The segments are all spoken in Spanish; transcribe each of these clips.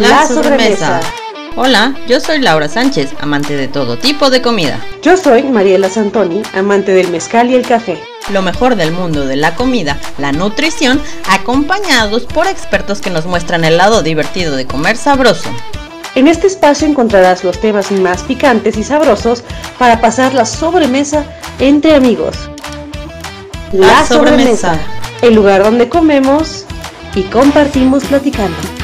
La sobremesa. Hola, yo soy Laura Sánchez, amante de todo tipo de comida. Yo soy Mariela Santoni, amante del mezcal y el café. Lo mejor del mundo de la comida, la nutrición, acompañados por expertos que nos muestran el lado divertido de comer sabroso. En este espacio encontrarás los temas más picantes y sabrosos para pasar la sobremesa entre amigos. La, sobremesa, el lugar donde comemos y compartimos platicando.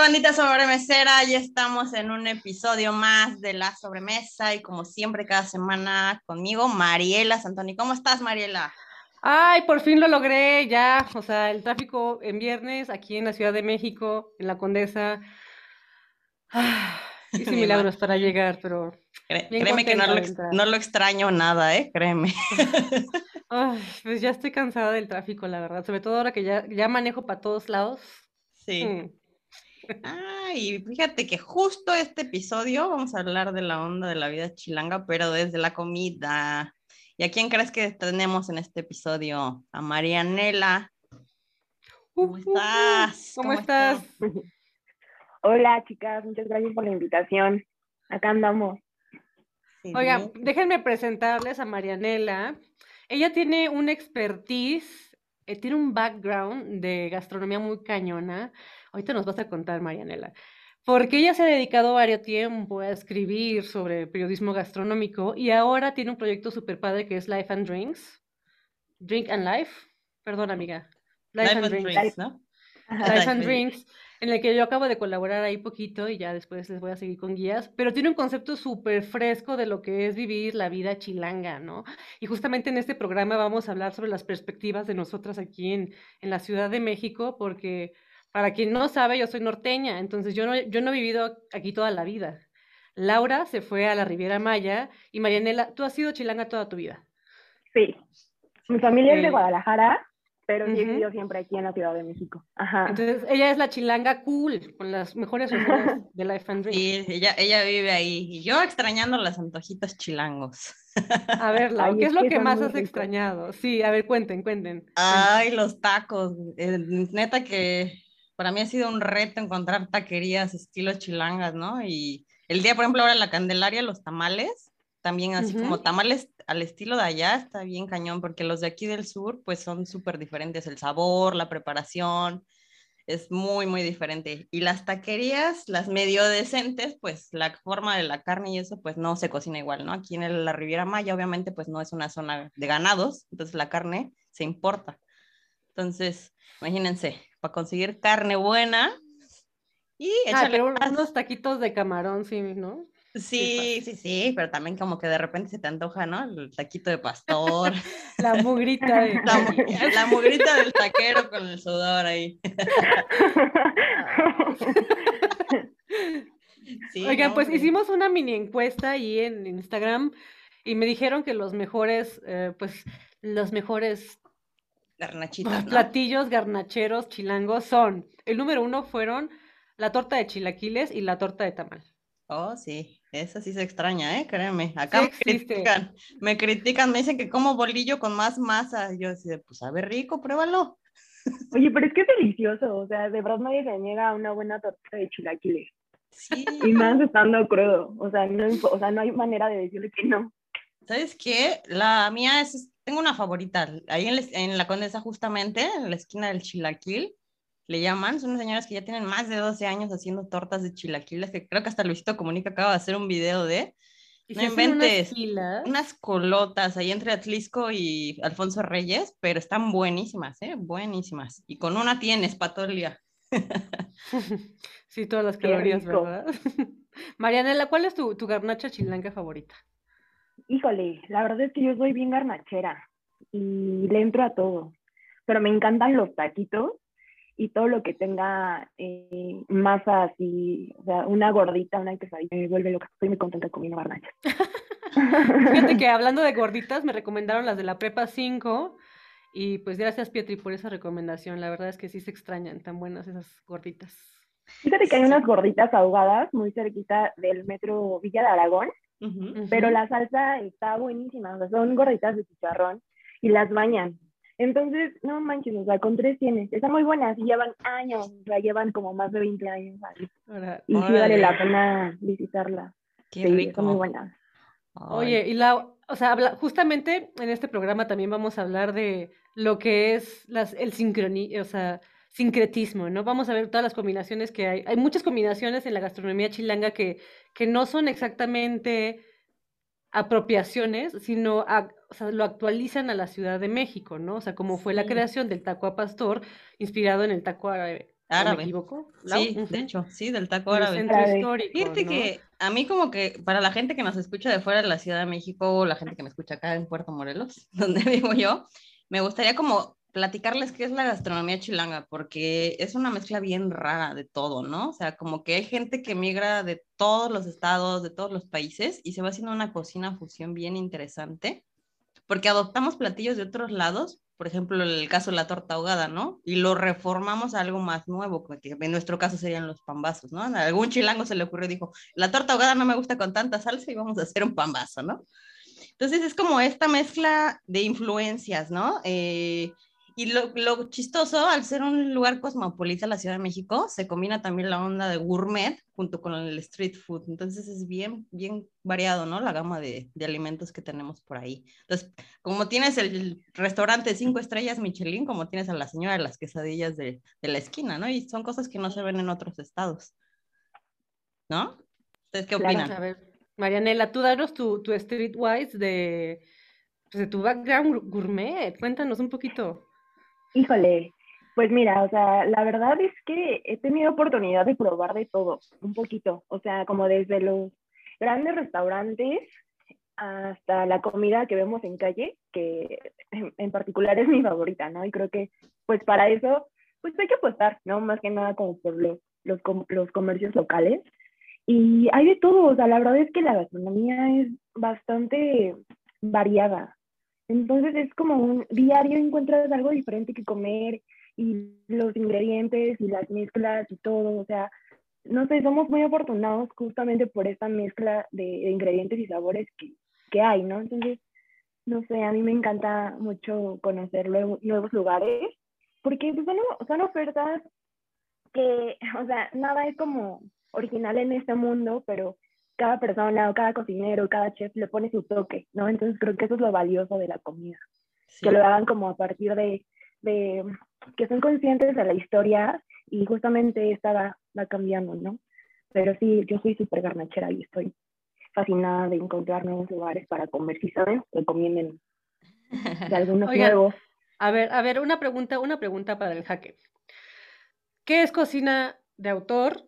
Bandita sobremesera? Ya estamos en un episodio más de La Sobremesa y como siempre cada semana conmigo, Mariela Santoni. ¿Cómo estás, Mariela? Ay, por fin lo logré, ya, o sea, el tráfico en viernes aquí en la Ciudad de México, en la Condesa. Ah, hice milagros para llegar, pero... créeme que no lo, no lo, extraño nada, ¿eh? Créeme. Ay, pues ya estoy cansada del tráfico, la verdad, sobre todo ahora que ya, ya manejo para todos lados. Sí. Mm. Ay, fíjate que justo este episodio vamos a hablar de la onda de la vida chilanga, pero desde la comida. ¿Y a quién crees que tenemos en este episodio? A Marianela. ¿Cómo estás? ¿Cómo, estás? Hola, chicas, muchas gracias por la invitación. Acá andamos. Oiga, déjenme presentarles a Marianela. Ella tiene un expertise, eh, tiene un background de gastronomía muy cañona. Ahorita nos vas a contar, Marianela. Porque ella se ha dedicado varios tiempo a escribir sobre periodismo gastronómico y ahora tiene un proyecto súper padre que es Life and Drinks. Drink and Life. Perdón, amiga. Life, and, Drinks, ¿no? Life and Drinks, en el que yo acabo de colaborar ahí poquito y ya después les voy a seguir con guías, pero tiene un concepto súper fresco de lo que es vivir la vida chilanga, ¿no? Y justamente en este programa vamos a hablar sobre las perspectivas de nosotras aquí en, en la Ciudad de México, porque para quien no sabe, yo soy norteña, entonces yo no, yo no he vivido aquí toda la vida. Laura se fue a la Riviera Maya y Marianela, tú has sido chilanga toda tu vida. Sí. Mi familia es de Guadalajara, pero yo he vivido siempre aquí en la Ciudad de México. Ajá. Entonces, ella es la chilanga cool, con las mejores de Life and Dream. Sí, ella, ella vive ahí. Y yo extrañando las antojitas chilangos. A ver, Laura, ¿qué es lo que más has extrañado? Sí, a ver, cuenten, cuenten. Ay, los tacos. neta que para mí ha sido un reto encontrar taquerías estilo chilangas, ¿no? Y el día, por ejemplo, ahora en la Candelaria, los tamales, también así como tamales al estilo de allá, está bien cañón, porque los de aquí del sur, pues son súper diferentes, el sabor, la preparación, es muy, muy diferente. Y las taquerías, las medio decentes, pues la forma de la carne y eso, pues no se cocina igual, ¿no? Aquí en la Riviera Maya, obviamente, pues no es una zona de ganados, entonces la carne se importa. Entonces, imagínense, para conseguir carne buena y ah, échale unos taquitos de camarón, sí, ¿no? Sí, sí, sí, pero también como que de repente se te antoja, ¿no? El taquito de pastor. la mugrita. De... La, mugrita del taquero con el sudor ahí. Oigan, pues hicimos una mini encuesta ahí en Instagram y me dijeron que los mejores, eh, pues, los mejores Garnachitas, Platillos garnacheros chilangos son, el número uno fueron la torta de chilaquiles y la torta de tamal. Oh, sí, esa sí se extraña, ¿eh? Créeme. Acá me critican, me critican, me dicen que como bolillo con más masa. Yo decía, pues sabe rico, pruébalo. Oye, pero es que es delicioso, o sea, de verdad nadie se niega a una buena torta de chilaquiles. Sí. Y más estando crudo, o sea, no, o sea, no hay manera de decirle que no. ¿Sabes qué? La mía es, tengo una favorita, ahí en, la Condesa justamente, en la esquina del Chilaquil, le llaman, son unas señoras que ya tienen más de 12 años haciendo tortas de chilaquiles, que creo que hasta Luisito Comunica acaba de hacer un video de, no inventes, unas, colotas ahí entre Atlisco y Alfonso Reyes, pero están buenísimas, ¿eh? Buenísimas. Y con una tienes para todo el día. sí, todas las calorías, ¿verdad? Marianela, ¿cuál es tu, tu garnacha chilanga favorita? Híjole, la verdad es que yo soy bien garnachera y le entro a todo, pero me encantan los taquitos y todo lo que tenga eh, masa así, o sea, una gordita, una quesadilla, me vuelve loca. Estoy muy contenta comiendo garnachas. Fíjate que hablando de gorditas, me recomendaron las de la Prepa 5 y pues gracias Pietri por esa recomendación. La verdad es que sí se extrañan tan buenas esas gorditas. Fíjate que hay unas gorditas ahogadas muy cerquita del metro Villa de Aragón, pero la salsa está buenísima, o sea, son gorditas de chicharrón y las bañan. Entonces, no manches, o sea, con tres tienes, están muy buenas y llevan años, o sea, llevan como más de 20 años y sí vale la pena visitarla. Qué rico. muy buenas. Oye, y la, o sea, justamente en este programa también vamos a hablar de lo que es las, el sincroni, o sea, sincretismo, ¿no? Vamos a ver todas las combinaciones que hay. Hay muchas combinaciones en la gastronomía chilanga que, que no son exactamente apropiaciones, sino o sea, lo actualizan a la Ciudad de México, ¿no? O sea, como fue la creación del taco a pastor, inspirado en el taco árabe. Árabe. ¿Me equivoco? Sí, de hecho, sí, del taco árabe. centro histórico, Fíjate ¿no? que a mí como que para la gente que nos escucha de fuera de la Ciudad de México o la gente que me escucha acá en Puerto Morelos, donde vivo yo, me gustaría como platicarles qué es la gastronomía chilanga, porque es una mezcla bien rara de todo, ¿no? O sea, como que hay gente que migra de todos los estados, de todos los países, y se va haciendo una cocina fusión bien interesante, porque adoptamos platillos de otros lados, por ejemplo, el caso de la torta ahogada, ¿no? Y lo reformamos a algo más nuevo, que en nuestro caso serían los pambazos, ¿no? A algún chilango se le ocurrió y dijo, la torta ahogada no me gusta con tanta salsa y vamos a hacer un pambazo, ¿no? Entonces es como esta mezcla de influencias, ¿no? Eh, y lo, lo, chistoso, al ser un lugar cosmopolita, la Ciudad de México, se combina también la onda de gourmet junto con el street food. Entonces es bien, bien variado, ¿no? La gama de, de alimentos que tenemos por ahí. Entonces, como tienes el restaurante cinco estrellas Michelin, como tienes a la señora de las quesadillas de, de la esquina, ¿no? Y son cosas que no se ven en otros estados. ¿No? ¿Ustedes qué opinan? Claro, a ver, Marianela, tú danos tu, tu streetwise de, pues de tu background gourmet. Cuéntanos un poquito. Híjole, pues mira, o sea, la verdad es que he tenido oportunidad de probar de todo, un poquito, o sea, como desde los grandes restaurantes hasta la comida que vemos en calle, que en particular es mi favorita, ¿no? Y creo que, pues para eso, pues hay que apostar, ¿no? Más que nada como por los, los, los comercios locales. Y hay de todo, o sea, la verdad es que la gastronomía es bastante variada, entonces es como un diario encuentras algo diferente que comer y los ingredientes y las mezclas y todo, o sea, no sé, somos muy afortunados justamente por esta mezcla de, de ingredientes y sabores que, que, hay, ¿no? Entonces, no sé, a mí me encanta mucho conocer nuevos, lugares porque pues, son, son ofertas que, o sea, nada es como original en este mundo, pero cada persona o cada cocinero, cada chef le pone su toque, ¿no? Entonces creo que eso es lo valioso de la comida, sí. que lo hagan como a partir de, de, que son conscientes de la historia y justamente esta va, va cambiando, ¿no? Pero sí, yo soy súper garnachera y estoy fascinada de encontrar nuevos lugares para comer, si saben, recomienden de algunos Oigan, nuevos. A ver, a ver, una pregunta, una pregunta para el jaque. ¿Qué es cocina de autor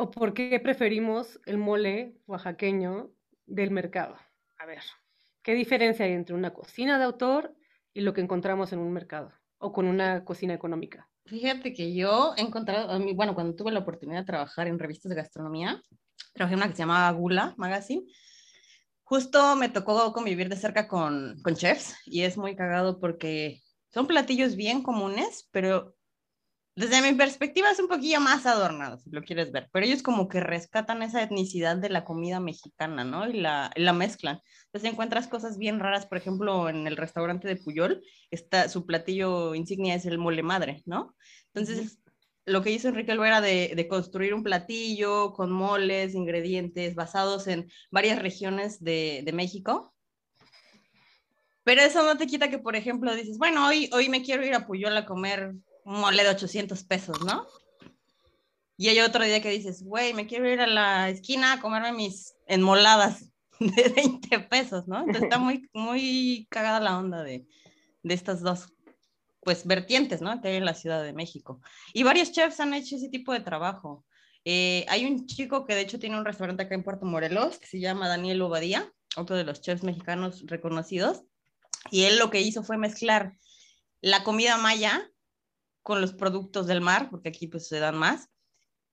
¿O por qué preferimos el mole oaxaqueño del mercado? A ver, ¿qué diferencia hay entre una cocina de autor y lo que encontramos en un mercado o con una cocina económica? Fíjate que yo he encontrado, bueno, cuando tuve la oportunidad de trabajar en revistas de gastronomía, trabajé en una que se llamaba Gula Magazine. Justo me tocó convivir de cerca con, con chefs y es muy cagado porque son platillos bien comunes, pero desde mi perspectiva es un poquillo más adornado, si lo quieres ver, pero ellos como que rescatan esa etnicidad de la comida mexicana, ¿no? Y la, la mezclan. Entonces encuentras cosas bien raras, por ejemplo, en el restaurante de Puyol, está, su platillo insignia es el mole madre, ¿no? Entonces, lo que hizo Enrique Olvera de, de, construir un platillo con moles, ingredientes basados en varias regiones de, de México, pero eso no te quita que, por ejemplo, dices, bueno, hoy, hoy me quiero ir a Puyol a comer un mole de 800 pesos, ¿no? Y hay otro día que dices, güey, me quiero ir a la esquina a comerme mis enmoladas de 20 pesos, ¿no? Entonces está muy, muy cagada la onda de, de estas dos, pues, vertientes, ¿no? Que hay en la Ciudad de México. Y varios chefs han hecho ese tipo de trabajo. Eh, hay un chico que de hecho tiene un restaurante acá en Puerto Morelos que se llama Daniel Obadía, otro de los chefs mexicanos reconocidos, y él lo que hizo fue mezclar la comida maya con los productos del mar, porque aquí pues se dan más.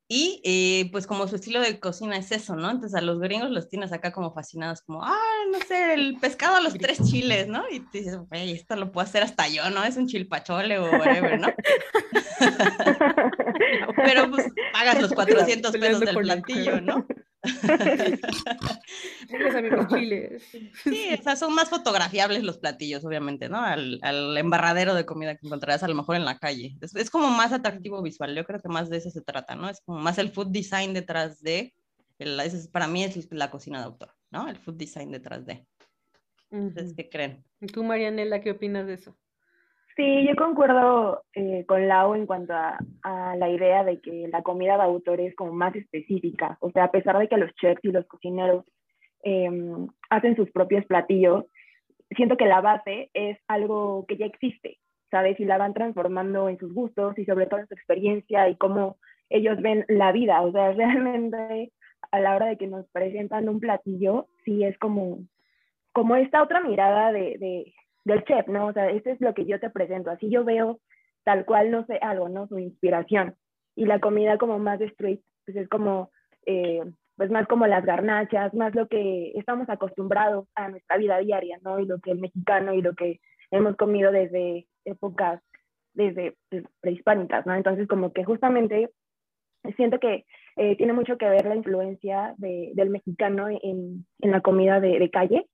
Y eh, pues como su estilo de cocina es eso, ¿no? Entonces a los gringos los tienes acá como fascinados, como, ah, no sé, el pescado a los tres chiles, ¿no? Y te dices, güey, esto lo puedo hacer hasta yo, ¿no? Es un chilpachole o whatever, ¿no? Pero pues pagas los 400 pesos del platillo, ¿no? chiles. Sí, o sea, son más fotografiables los platillos, obviamente, ¿no? Al, al, embarradero de comida que encontrarás a lo mejor en la calle. Es, es, como más atractivo visual, yo creo que más de eso se trata, ¿no? Es como más el food design detrás de, el, ese para mí es la cocina de autor, ¿no? El food design detrás de. Entonces, ¿qué creen? ¿Tú, Marianela, qué opinas de eso? Sí, yo concuerdo eh, con Lau en cuanto a, la idea de que la comida de autor es como más específica. O sea, a pesar de que los chefs y los cocineros em, hacen sus propios platillos, siento que la base es algo que ya existe, ¿sabes? Y la van transformando en sus gustos y sobre todo en su experiencia y cómo ellos ven la vida. O sea, realmente a la hora de que nos presentan un platillo, sí es como, como esta otra mirada de del chef, ¿no? O sea, eso es lo que yo te presento, así yo veo tal cual, no sé, algo, ¿no? Su inspiración. Y la comida como más de street, pues es como, eh, pues más como las garnachas, más lo que estamos acostumbrados a nuestra vida diaria, ¿no? Y lo que el mexicano y lo que hemos comido desde épocas, desde pues, prehispánicas, ¿no? Entonces como que justamente siento que eh, tiene mucho que ver la influencia de, del mexicano en, en la comida de, de, calle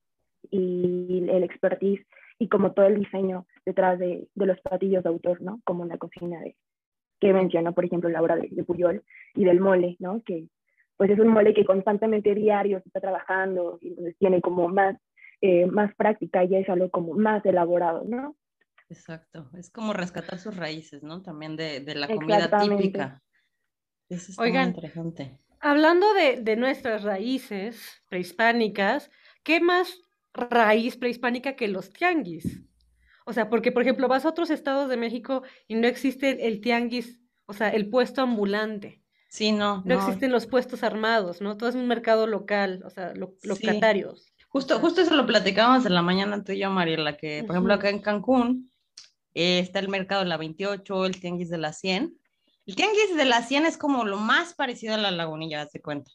y el expertise y como todo el diseño detrás de, de, los platillos de autor, ¿no? Como la cocina de, que mencionó, por ejemplo, Laura de, de Puyol y del mole, ¿no? Que pues es un mole que constantemente diario se está trabajando y entonces tiene como más, eh, más práctica y es algo como más elaborado, ¿no? Exacto, es como rescatar sus raíces, ¿no? También de, de la comida típica. Eso es Oigan, interesante. Hablando de, de nuestras raíces prehispánicas, ¿qué más raíz prehispánica que los tianguis. O sea, porque, por ejemplo, vas a otros estados de México y no existe el tianguis, o sea, el puesto ambulante. Sí, no. No, existen los puestos armados, ¿no? Todo es un mercado local, o sea, lo, locatarios. Justo, justo eso lo platicábamos en la mañana tú y yo, Mariela, que, por ejemplo, acá en Cancún eh, está el mercado de la 28, el tianguis de la 100. El tianguis de la 100 es como lo más parecido a la lagunilla, se cuenta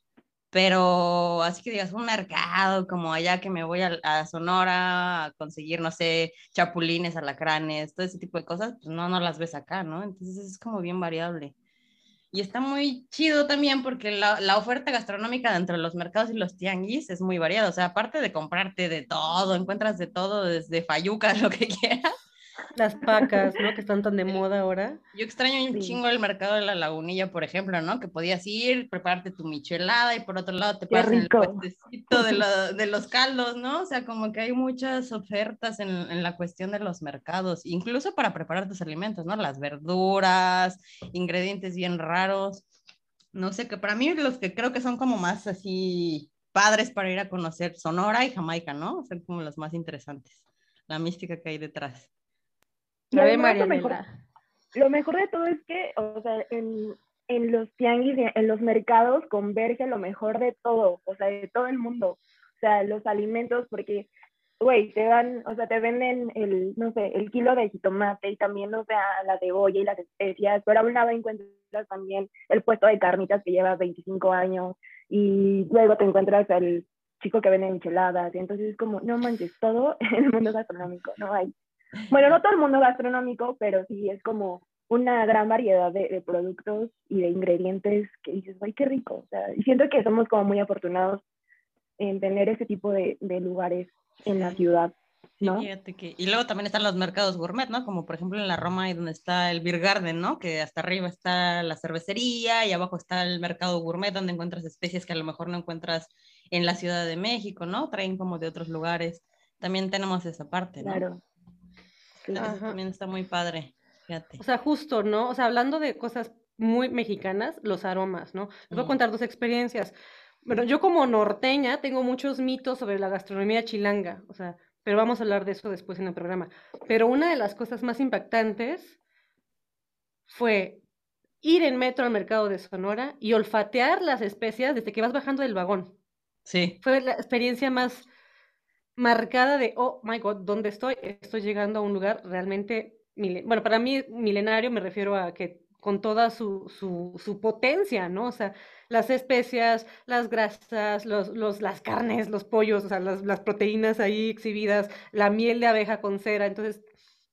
pero así que digas, un mercado como allá que me voy a, Sonora a conseguir, no sé, chapulines, alacranes, todo ese tipo de cosas, pues no, no las ves acá, ¿no? Entonces es como bien variable. Y está muy chido también porque la, la oferta gastronómica dentro de los mercados y los tianguis es muy variada. O sea, aparte de comprarte de todo, encuentras de todo, desde fayuca, lo que quieras las pacas, ¿no? Que están tan de moda ahora. Yo extraño un chingo el mercado de la lagunilla, por ejemplo, ¿no? Que podías ir, prepararte tu michelada y por otro lado te pasas el puestecito de, de, los caldos, ¿no? O sea, como que hay muchas ofertas en, en, la cuestión de los mercados, incluso para preparar tus alimentos, ¿no? Las verduras, ingredientes bien raros. No sé, que para mí los que creo que son como más así padres para ir a conocer Sonora y Jamaica, ¿no? Son como los más interesantes, la mística que hay detrás. Lo, mejor, lo mejor de todo es que, o sea, en, en los tianguis, en los mercados, converge lo mejor de todo, o sea, de todo el mundo. O sea, los alimentos, porque, güey, te dan, o sea, te venden el, no sé, el kilo de jitomate y también, o sea, la cebolla y las especias, pero a un lado encuentras también el puesto de carnitas que lleva 25 años y luego te encuentras el chico que vende enchiladas y entonces es como, no manches, todo en el mundo gastronómico, no hay bueno, no todo el mundo gastronómico, pero sí es como una gran variedad de, productos y de ingredientes que dices, ay, qué rico. O sea, y siento que somos como muy afortunados en tener ese tipo de, de lugares en la ciudad. ¿no? que... Y luego también están los mercados gourmet, ¿no? Como por ejemplo en la Roma, ahí donde está el Beer Garden, ¿no? Que hasta arriba está la cervecería y abajo está el mercado gourmet, donde encuentras especies que a lo mejor no encuentras en la Ciudad de México, ¿no? Traen como de otros lugares. También tenemos esa parte, ¿no? Claro también está muy padre, fíjate. O sea, justo, ¿no? O sea, hablando de cosas muy mexicanas, los aromas, ¿no? Les voy a contar dos experiencias. Bueno, yo como norteña tengo muchos mitos sobre la gastronomía chilanga, o sea, pero vamos a hablar de eso después en el programa. Pero una de las cosas más impactantes fue ir en metro al mercado de Sonora y olfatear las especias desde que vas bajando del vagón. Sí. Fue la experiencia más marcada de, oh my God, ¿dónde estoy? Estoy llegando a un lugar realmente, bueno, para mí milenario me refiero a que con toda su, su, su potencia, ¿no? O sea, las especias, las grasas, los, los, las carnes, los pollos, o sea, las, las proteínas ahí exhibidas, la miel de abeja con cera. Entonces,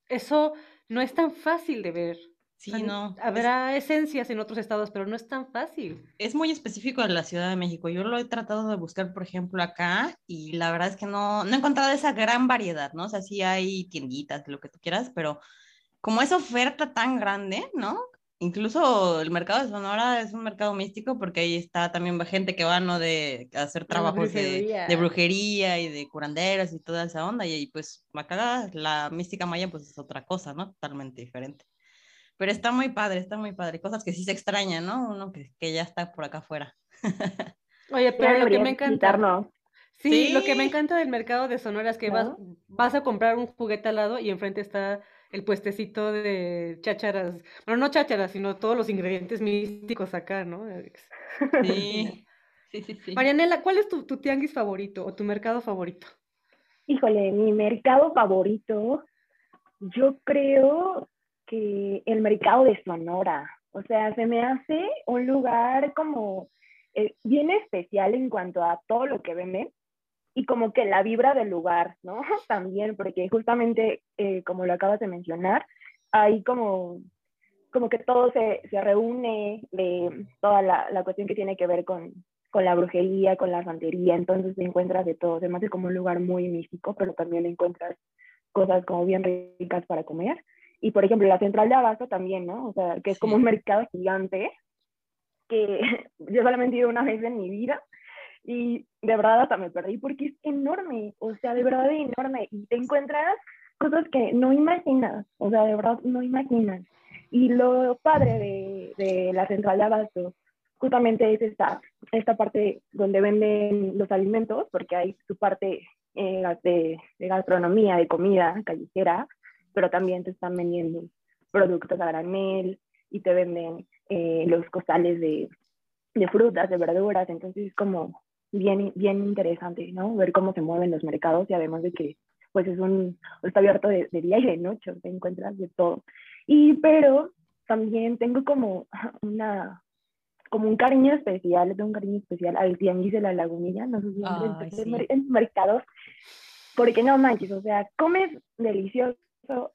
eso no es tan fácil de ver. Sí, no. Habrá esencias en otros estados, pero no es tan fácil. Es muy específico de la Ciudad de México. Yo lo he tratado de buscar, por ejemplo, acá y la verdad es que no, no he encontrado esa gran variedad, ¿no? O sea, sí hay tienditas, lo que tú quieras, pero como esa oferta tan grande, ¿no? Incluso el mercado de Sonora es un mercado místico porque ahí está también gente que va, ¿no? De hacer trabajos de, de, brujería y de curanderos y toda esa onda. Y, pues, acá la mística maya pues es otra cosa, ¿no? Totalmente diferente. Pero está muy padre, está muy padre. Cosas que sí se extrañan, ¿no? Uno que, que ya está por acá afuera. Oye, pero lo que me encanta. Sí, lo que me encanta del mercado de Sonora es que vas, vas a comprar un juguete al lado y enfrente está el puestecito de chácharas. Bueno, no chácharas, sino todos los ingredientes místicos acá, ¿no? Sí. Sí, sí, sí. Marianela, ¿cuál es tu, tu tianguis favorito o tu mercado favorito? Híjole, mi mercado favorito, yo creo el mercado de Sonora. O sea, se me hace un lugar como eh, bien especial en cuanto a todo lo que venden y como que la vibra del lugar, ¿no? También, porque justamente, eh, como lo acabas de mencionar, hay como, como que todo se, se reúne de toda la, la, cuestión que tiene que ver con, con la brujería, con la santería, entonces te encuentras de todo, se me como un lugar muy místico, pero también encuentras cosas como bien ricas para comer. Y por ejemplo, la central de Abasto también, ¿no? O sea, que es como un mercado gigante que yo solamente he ido una vez en mi vida y de verdad hasta me perdí porque es enorme, o sea, de verdad es enorme y te encuentras cosas que no imaginas, o sea, de verdad no imaginas. Y lo padre de, de la central de Abasto justamente es esta, esta parte donde venden los alimentos, porque hay su parte eh, de, de, gastronomía, de comida callejera, pero también te están vendiendo productos a granel y te venden eh, los costales de, de, frutas, de verduras, entonces es como bien, bien interesante, ¿no? Ver cómo se mueven los mercados y además de que pues es un, está abierto de, día y de noche, te encuentras de todo. Y pero también tengo como una, como un cariño especial, tengo un cariño especial al tianguis de la lagunilla, no sé si en, mercados, porque no manches, o sea, comes delicioso,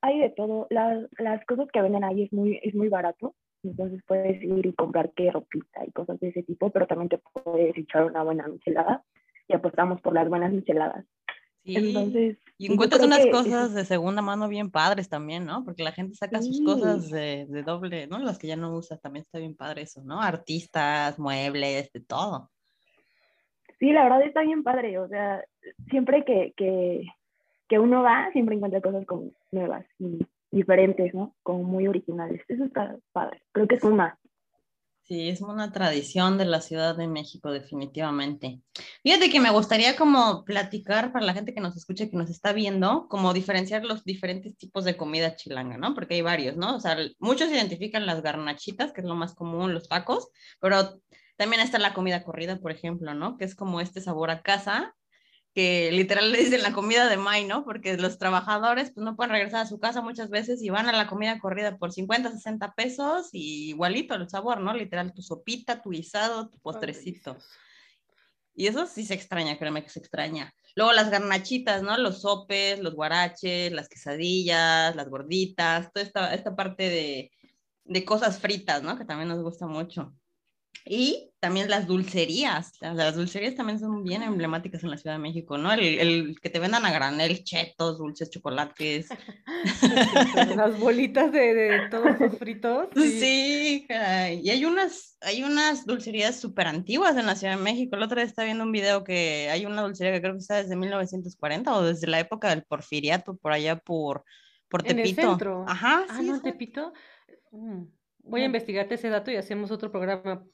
hay de todo, las, las cosas que venden ahí es muy, es muy barato, entonces puedes ir y comprar qué ropita y cosas de ese tipo, pero también te puedes echar una buena michelada y apostamos por las buenas micheladas. Sí. Entonces, y encuentras unas cosas de segunda mano bien padres también, ¿no? Porque la gente saca sus cosas de, de, doble, ¿no? Las que ya no usas, también está bien padre eso, ¿no? Artistas, muebles, de todo. Sí, la verdad está bien padre, o sea, siempre que, que, que uno va, siempre encuentra cosas como nuevas y diferentes, ¿no? Como muy originales. Eso está padre. Creo que suma. Sí, es una tradición de la Ciudad de México, definitivamente. Fíjate que me gustaría como platicar para la gente que nos escucha que nos está viendo, como diferenciar los diferentes tipos de comida chilanga, ¿no? Porque hay varios, ¿no? O sea, muchos identifican las garnachitas, que es lo más común, los tacos, pero también está la comida corrida, por ejemplo, ¿no? Que es como este sabor a casa, que literal le dicen la comida de May, ¿no? Porque los trabajadores pues no pueden regresar a su casa muchas veces y van a la comida corrida por 50, 60 pesos y igualito el sabor, ¿no? Literal tu sopita, tu guisado, tu postrecito. Y eso sí se extraña, créeme que se extraña. Luego las garnachitas, ¿no? Los sopes, los guaraches, las quesadillas, las gorditas, toda esta, esta parte de, de cosas fritas, ¿no? Que también nos gusta mucho. Y también las dulcerías. Las dulcerías también son bien emblemáticas en la Ciudad de México, ¿no? El, el que te vendan a granel, chetos, dulces, chocolates. las bolitas de, de todos los fritos. Sí, y hay unas, hay unas dulcerías súper antiguas en la Ciudad de México. El otro día estaba viendo un video que hay una dulcería que creo que está desde 1940 o desde la época del porfiriato, por allá por, por Tepito. ¿En el centro? Ajá. Ah, no, Tepito. Mm, voy a investigarte ese dato y hacemos otro programa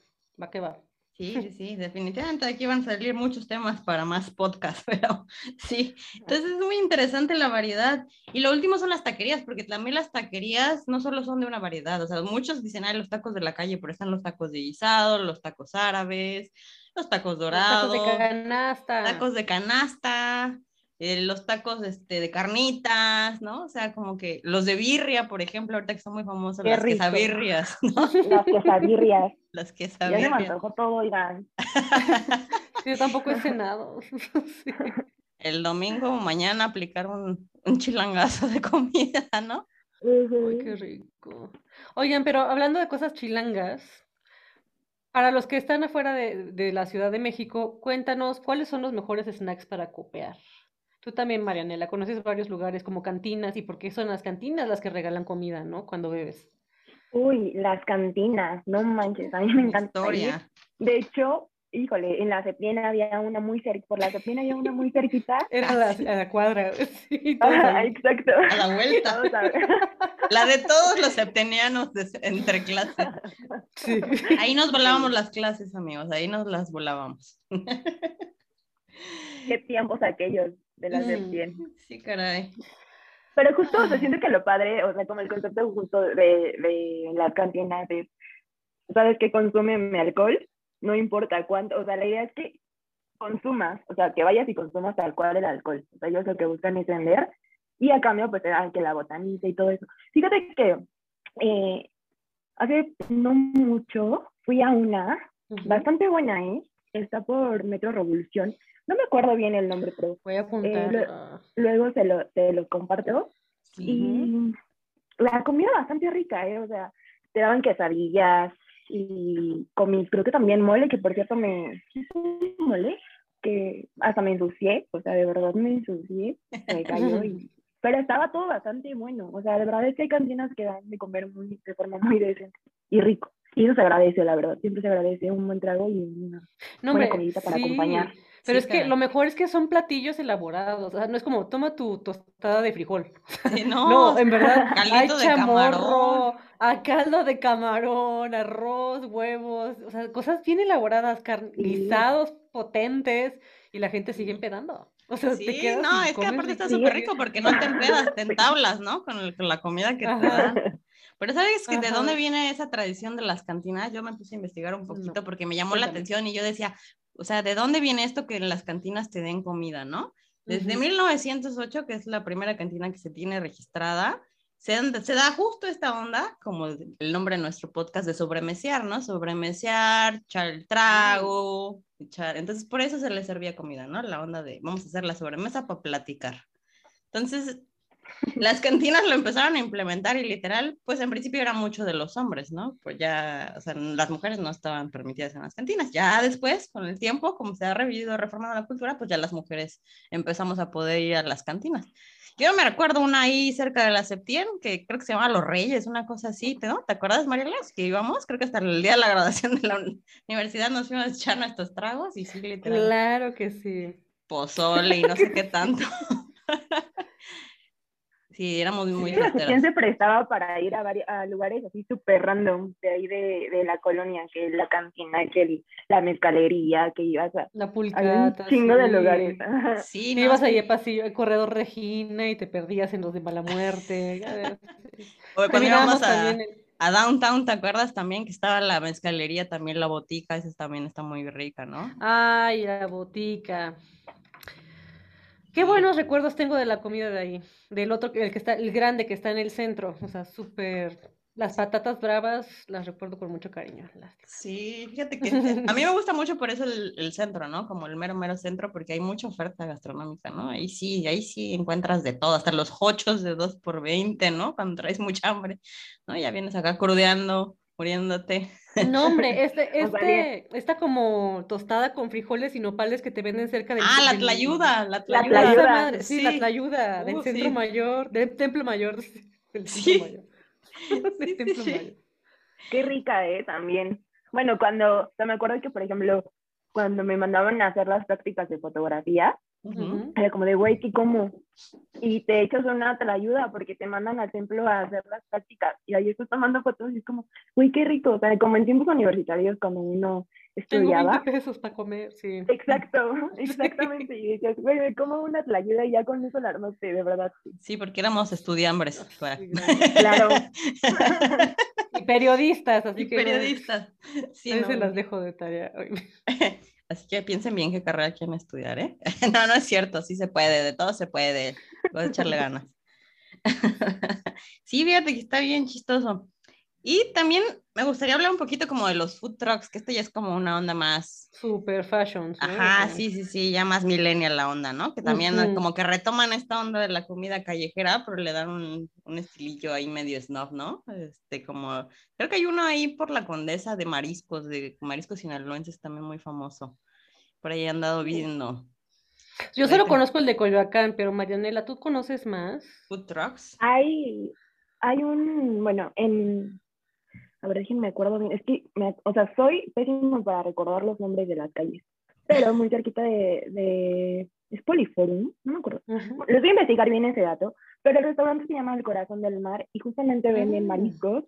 va que va. Sí, sí, sí, definitivamente aquí van a salir muchos temas para más podcast, pero sí. Entonces es muy interesante la variedad. Y lo último son las taquerías, porque también las taquerías no solo son de una variedad, o sea, muchos dicen, hay los tacos de la calle, pero están los tacos de guisado, los tacos árabes, los tacos dorados. Los tacos de canasta. Tacos de canasta. Eh, los tacos este, de carnitas, ¿no? O sea, como que los de birria, por ejemplo, ahorita que son muy famosos, las quesabirrias, ¿no? Las quesabirrias. Las quesabirrias. Ya me antojó todo, Irán. Yo tampoco he cenado. El domingo, mañana, aplicar un, un chilangazo de comida, ¿no? Ay, qué rico. Oigan, pero hablando de cosas chilangas, para los que están afuera de, de la Ciudad de México, cuéntanos cuáles son los mejores snacks para copear. Tú también, Marianela, conoces varios lugares como cantinas y por qué son las cantinas las que regalan comida, ¿no? Cuando bebes. Uy, las cantinas, no manches, a mí me encanta. Historia. De hecho, híjole, en la Ceplien había una muy cerca, por la Ceplien había una muy cerquita. Era la, a la cuadra, sí, ahí. exacto. A la vuelta. La de todos los septenianos de- entre clases. Sí. Ahí nos volábamos las clases, amigos. Ahí nos las volábamos. Qué tiempos aquellos de la Mm. Ceplien. Sí, caray. Pero justo, o sea, siento que lo padre, o sea, como el concepto justo de, de las cantinas es, ¿sabes qué? Consume alcohol, no importa cuánto, o sea, la idea es que consumas, o sea, que vayas y consumas tal cual el alcohol. O sea, ellos lo que buscan es vender y a cambio, pues, dan que la botanita y todo eso. Fíjate que eh, hace no mucho fui a una Ujú. bastante buena, ¿eh? Está por Metro Revolución. No me acuerdo bien el nombre, pero Voy a apuntar. lo- ah, luego se lo, te lo comparto. Sí. Y la comida bastante rica, ¿eh? O sea, te daban quesadillas y comí, creo que también mole, que por cierto me... ¿sí fue mole? Que hasta me ensucié, o sea, de verdad me ensucié, me cayó y... Pero estaba todo bastante bueno, o sea, de verdad es que hay cantinas que dan de comer muy, de forma muy decente y rico. Y eso se agradece, la verdad, siempre se agradece un buen trago y una... No, buena comidita para sí, acompañar. Pero Sí, es que lo mejor es que son platillos elaborados, o sea, no es como toma tu tostada de frijol. Sí, no, No, en verdad, hay de chamorro, hay caldo de camarón, arroz, huevos, o sea, cosas bien elaboradas, car- Sí. guisados potentes, y la gente sigue empedando. O sea, te Sí, quedas no, es que aparte está súper rico porque no te empedas, te entablas, ¿no? Con, el- con la comida que te Ajá. dan. Pero ¿sabes que de Ajá. dónde viene esa tradición de las cantinas? Yo me puse a investigar un poquito No, porque me llamó la atención y yo decía, o sea, ¿de dónde viene esto que en las cantinas te den comida, no? Desde Ujú. 1908, que es la primera cantina que se tiene registrada, se da justo esta onda, como el nombre de nuestro podcast, de sobremesear, ¿no? Sobremesear, echar el trago, echar... Entonces, por eso se le servía comida, ¿no? La onda de, vamos a hacer la sobremesa para platicar. Entonces, las cantinas lo empezaron a implementar y literal, pues en principio era mucho de los hombres, ¿no? Pues ya, o sea, las mujeres no estaban permitidas en las cantinas. Ya después, con el tiempo, como se ha revivido, reformado la cultura, pues ya las mujeres empezamos a poder ir a las cantinas. Yo me recuerdo una ahí cerca de la Septien, que creo que se llama Los Reyes, una cosa así, ¿no? ¿Te acuerdas, Mariela? Que íbamos, creo que hasta el día de la graduación de la uni- universidad nos fuimos a echar nuestros tragos y sí, literal, Claro que sí. pozole y no sé qué tanto. Sí, éramos muy ¿Quién fiesteras. se prestaba para ir a, vari- a lugares así súper random de ahí de, de la colonia? Que la cantina, que el- la mezcalería, que ibas a... La Había un pulcata, chingo de sí. lugares. Sí, no, ibas sí. ahí a pasillo, al corredor Regina y te perdías en los de mala muerte. sí. O cuando íbamos a, a Downtown, ¿te acuerdas también que estaba la mezcalería, también la botica? Esa también está muy rica, ¿no? Ay, la botica. Qué buenos recuerdos tengo de la comida de ahí. Del otro, el que está, el grande que está en el centro. O sea, súper. Las patatas bravas las recuerdo con mucho cariño. lástima. Sí, fíjate que a mí me gusta mucho por eso el, el centro, ¿no? Como el mero, mero centro, porque hay mucha oferta gastronómica, ¿no? Ahí sí, ahí sí encuentras de todo, hasta los hochos de 2 por 20, ¿no? Cuando traes mucha hambre, ¿no? Ya vienes acá crudeando, muriéndote. No, hombre, este, este, esta como tostada con frijoles y nopales que te venden cerca del, Ah, la tlayuda, la La tlayuda. Esa tlayuda. madre, sí, la tlayuda del Uh, centro sí. mayor, del templo mayor, del Sí. templo mayor. Sí, Del sí, templo sí. mayor. Qué rica, ¿eh? También. Bueno, cuando, o sea, me acuerdo que, por ejemplo, cuando me mandaban a hacer las prácticas de fotografía, Era como de, güey, ¿qué como? Y te echas una ayuda porque te mandan al templo a hacer las prácticas y ahí estás tomando fotos y es como, güey, qué rico. O sea, como en tiempos universitarios, cuando uno Tengo 20 estudiaba. pesos para comer, sí. Exacto, exactamente. Y decías, güey, me como una tlayuda y ya con eso la armaste, de verdad. sí. Sí, porque éramos estudiambres. claro. Y periodistas, así Y que periodistas. Sí, ahí se no. las dejo de tarea. Así que piensen bien qué carrera quieren estudiar, ¿eh? No, no es cierto, sí se puede, de todo se puede, voy a echarle ganas. Sí, fíjate que está bien chistoso. Y también me gustaría hablar un poquito como de los food trucks, que esto ya es como una onda más... Super fashion. Ajá, sí, sí, sí, ya más millennial la onda, ¿no? Que también como que retoman esta onda de la comida callejera, pero le dan un, un, estilillo ahí medio snob, ¿no? Este, como... Creo que hay uno ahí por la condesa de mariscos, de mariscos sinaloenses también muy famoso. Por ahí he andado viendo. Yo solo conozco el de Coyoacán, pero Marianela, ¿tú conoces más? Food trucks. Hay, hay un, bueno, en a ver, déjenme acuerdo bien. Es que, me, o sea, soy pésimo para recordar los nombres de las calles. Pero muy cerquita de. de ¿Es Poliforum? No me acuerdo. Les voy a investigar bien ese dato. Pero el restaurante se llama El Corazón del Mar y justamente venden ah. mariscos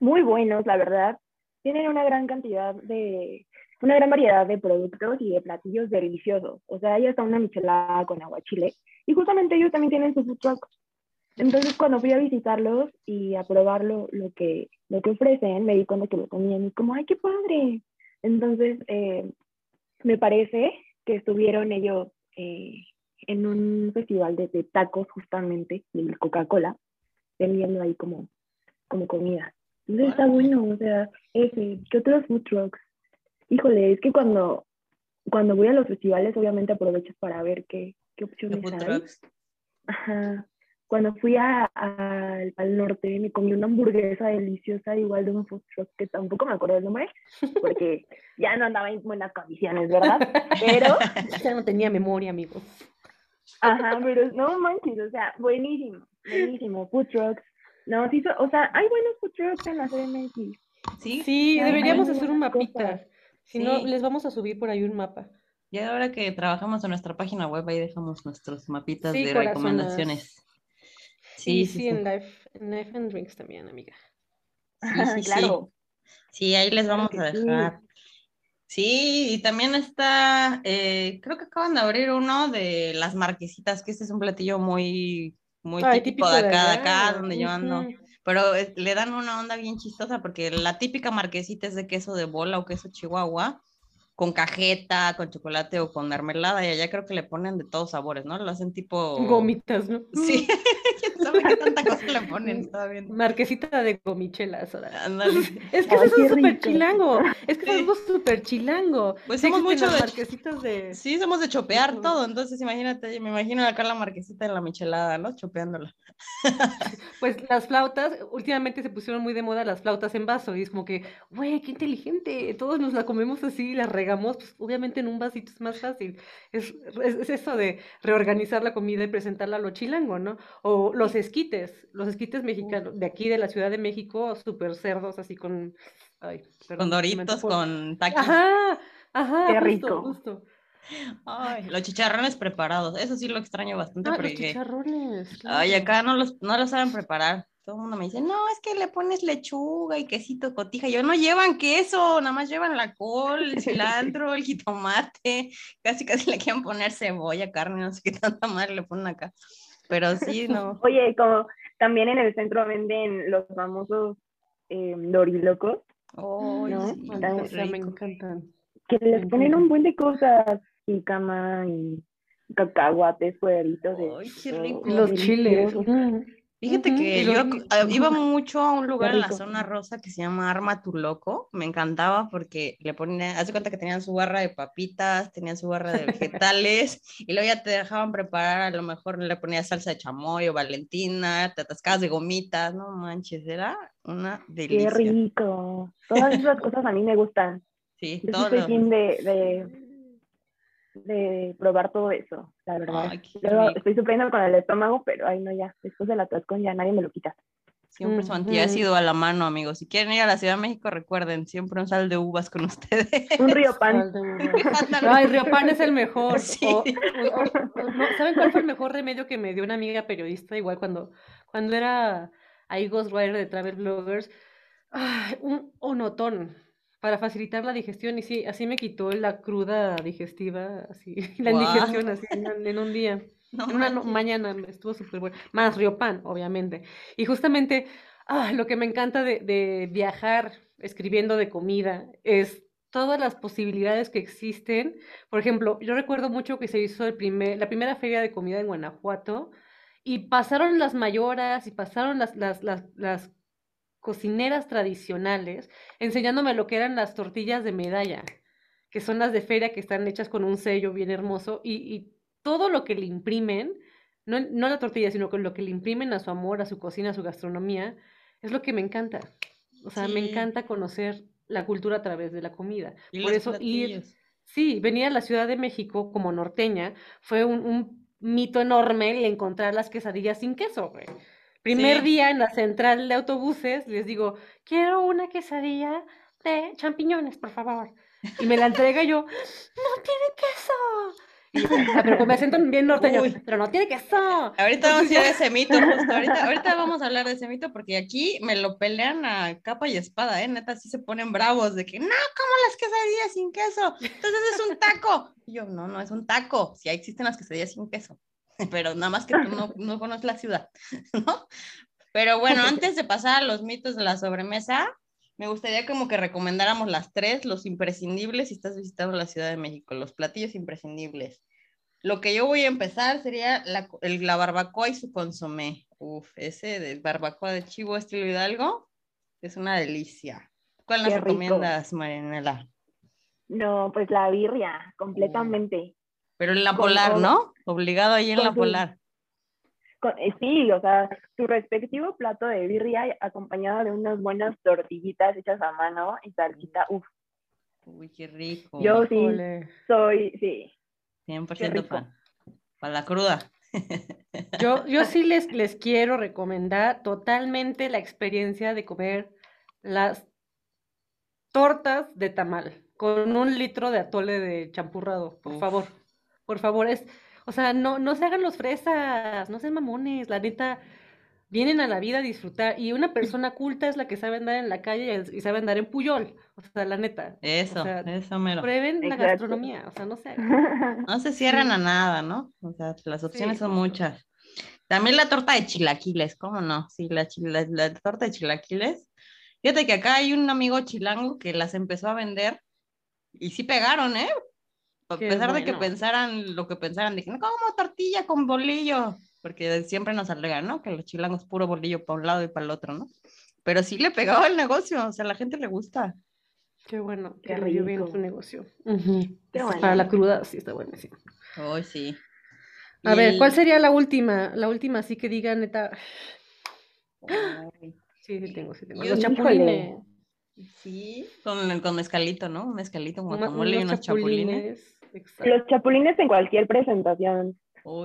muy buenos, la verdad. Tienen una gran cantidad de. Una gran variedad de productos y de platillos deliciosos. O sea, hay hasta una michelada con aguachile. Y justamente ellos también tienen sus food trucks. Entonces, cuando fui a visitarlos y a probar lo, que, lo que ofrecen, me di cuenta que lo comían y como, ¡ay, qué padre! Entonces, eh, me parece que estuvieron ellos eh, en un festival de, tacos justamente, de Coca-Cola, vendiendo ahí como, como comida. Entonces está bueno, o sea, ese, ¿qué otros food trucks? Híjole, es que cuando, cuando voy a los festivales obviamente aprovecho para ver qué, qué opciones hay. Ajá cuando fui a, al norte me comí una hamburguesa deliciosa igual de un food truck que tampoco me acuerdo el nombre porque ya no andaba en buenas condiciones, ¿verdad? Pero ya no tenía memoria, amigo. Ajá, pero no manches, o sea, buenísimo, buenísimo, food trucks. No, sí, o sea, hay buenos food trucks en la CDMX. Sí, sí, deberíamos hacer un mapita. Si no, les vamos a subir por ahí un mapa. Y ahora que trabajamos en nuestra página web, ahí dejamos nuestros mapitas de recomendaciones. Sí, sí, en, Life, en Life and Drinks también, amiga. Sí, claro. Sí, ahí les vamos a dejar. Sí, y también está, eh, creo que acaban de abrir uno de las marquesitas, que este es un platillo muy, muy típico, de acá, de acá, donde yo ando. Pero eh, le dan una onda bien chistosa porque la típica marquesita es de queso de bola o queso chihuahua con cajeta, con chocolate o con mermelada, y allá creo que le ponen de todos sabores, ¿no? Lo hacen tipo... Gomitas, ¿no? Sí, qué tanta cosa le ponen, bien. Marquesita de gomichelas, ahora. Es que eso es súper chilango, es que somos súper chilango. Pues somos mucho de... Marquesitas de... Sí, somos de chopear todo, entonces imagínate, me imagino acá la marquesita en la michelada, ¿no? Chopeándola. Pues las flautas, últimamente se pusieron muy de moda las flautas en vaso, y es como que, güey, qué inteligente, todos nos la comemos así, la regalamos pues, obviamente en un vasito es más fácil. Es, es, eso de reorganizar la comida y presentarla a lo chilango, ¿no? O los esquites, los esquites mexicanos, de aquí de la Ciudad de México, súper cerdos, así con... con doritos, con taquis. Ajá, ajá. Qué rico. Justo. Ay, los chicharrones preparados, eso sí lo extraño bastante. Ah, los chicharrones. Ay, acá no los, no los saben preparar todo el mundo me dice, no, es que le pones lechuga y quesito cotija. Yo no llevan queso, nada más llevan la col, el cilantro, el jitomate, casi casi le quieren poner cebolla, carne, no sé qué tanta madre le ponen acá. Pero sí, no. Oye, como también en el centro venden los famosos eh, dorilocos. Oh, ¿no? sí, me encantan. Que les ponen un buen de cosas, y cama y cacahuates, fueritos. De, Los chiles. Fíjate que yo ah, iba mucho a un lugar en la zona rosa que se llama Arma tu Loco. Me encantaba porque le ponían, hace cuenta que tenían su barra de papitas, tenían su barra de vegetales y luego ya te dejaban preparar, a lo mejor le ponías salsa de chamoy o valentina, te atascabas de gomitas, no manches, era una delicia. Qué rico. Todas esas cosas a mí me gustan. Sí, todo. Soy de de probar todo eso, la verdad. estoy sufriendo con el estómago, pero ay no ya, después del atascón ya nadie me lo quita. Siempre su sido a la mano, amigos. Si quieren ir a la Ciudad de México, recuerden, siempre un sal de uvas con ustedes. Un río pan. Ay, río pan es el mejor. ¿Saben cuál fue el mejor remedio que me dio una amiga periodista? Igual cuando, cuando era ahí Ghostwriter de Travel Bloggers. un onotón para facilitar la digestión y sí, así me quitó la cruda digestiva, así, la indigestión así en, un día. en una mañana estuvo súper bueno. Más Riopan, obviamente. Y justamente ah, lo que me encanta de, de viajar escribiendo de comida es todas las posibilidades que existen. Por ejemplo, yo recuerdo mucho que se hizo el primer, la primera feria de comida en Guanajuato y pasaron las mayoras y pasaron las, las, las, las cocineras tradicionales enseñándome lo que eran las tortillas de medalla, que son las de feria que están hechas con un sello bien hermoso y, todo lo que le imprimen, no, no la tortilla, sino con lo que le imprimen a su amor, a su cocina, a su gastronomía, es lo que me encanta. O sea, me encanta conocer la cultura a través de la comida. Por eso ir, sí, venir a la Ciudad de México como norteña fue un, mito enorme el encontrar las quesadillas sin queso, güey. Primer día en la central de autobuses, les digo, quiero una quesadilla de champiñones, por favor. Y me la entrega yo, no tiene queso. Ah, pero con mi acento bien norteño, pero no tiene queso. Ahorita vamos a ir a ese mito, justo. Ahorita, ahorita vamos a hablar de ese mito porque aquí me lo pelean a capa y espada, ¿eh? Neta, sí se ponen bravos de que, no, como las quesadillas sin queso? Entonces es un taco. Y yo, no, no es un taco. Sí existen las quesadillas sin queso, pero nada más que tú no, no conoces la ciudad, ¿no? Pero bueno, antes de pasar a los mitos de la sobremesa, me gustaría como que recomendáramos las tres, los imprescindibles si estás visitando la Ciudad de México, los platillos imprescindibles. Lo que yo voy a empezar sería la, el, la barbacoa y su consomé. Uf, ese de barbacoa de chivo estilo Hidalgo es una delicia. ¿Cuál nos recomiendas, Marianela? No, pues la birria, completamente. Pero en la polar, ¿no? Obligado ahí en la polar. Eh, sí, o sea, su respectivo plato de birria acompañado de unas buenas tortillitas hechas a mano y salsita, uff. Uy, qué rico. Yo sí, soy, sí, 100% fan. Para la cruda. Yo, yo sí les, les quiero recomendar totalmente la experiencia de comer las tortas de tamal con un litro de atole de champurrado, por favor. Por favor, es, o sea, no, no se hagan los fresas, no sean mamones, la neta, vienen a la vida a disfrutar. Y una persona culta es la que sabe andar en la calle y sabe andar en Puyol. O sea, la neta. Eso, eso mero. Prueben la gastronomía, o sea, no sé. No se cierran a nada, ¿no? O sea, las opciones son muchas. También la torta de chilaquiles, ¿cómo no? Sí, la, la, torta de chilaquiles. Fíjate que acá hay un amigo chilango que las empezó a vender y sí pegaron, ¿eh? A pesar de que pensaran lo que pensaran, dijeron, ¿cómo tortilla con bolillo? porque siempre nos alegan, ¿no? Que los chilangos puro bolillo para un lado y para el otro, ¿no? Pero sí le pegaba el negocio, o sea, a la gente le gusta. Qué bueno, que le bien su negocio. Para la cruda sí está buenísimo. Oh, sí. A ver, ¿cuál sería la última? La última, así que diga neta. Sí, sí tengo, sí tengo. Los chapulines. Sí, con, con mezcalito, ¿no? Un mezcalito, un guacamole y unos chapulines. Los chapulines en cualquier presentación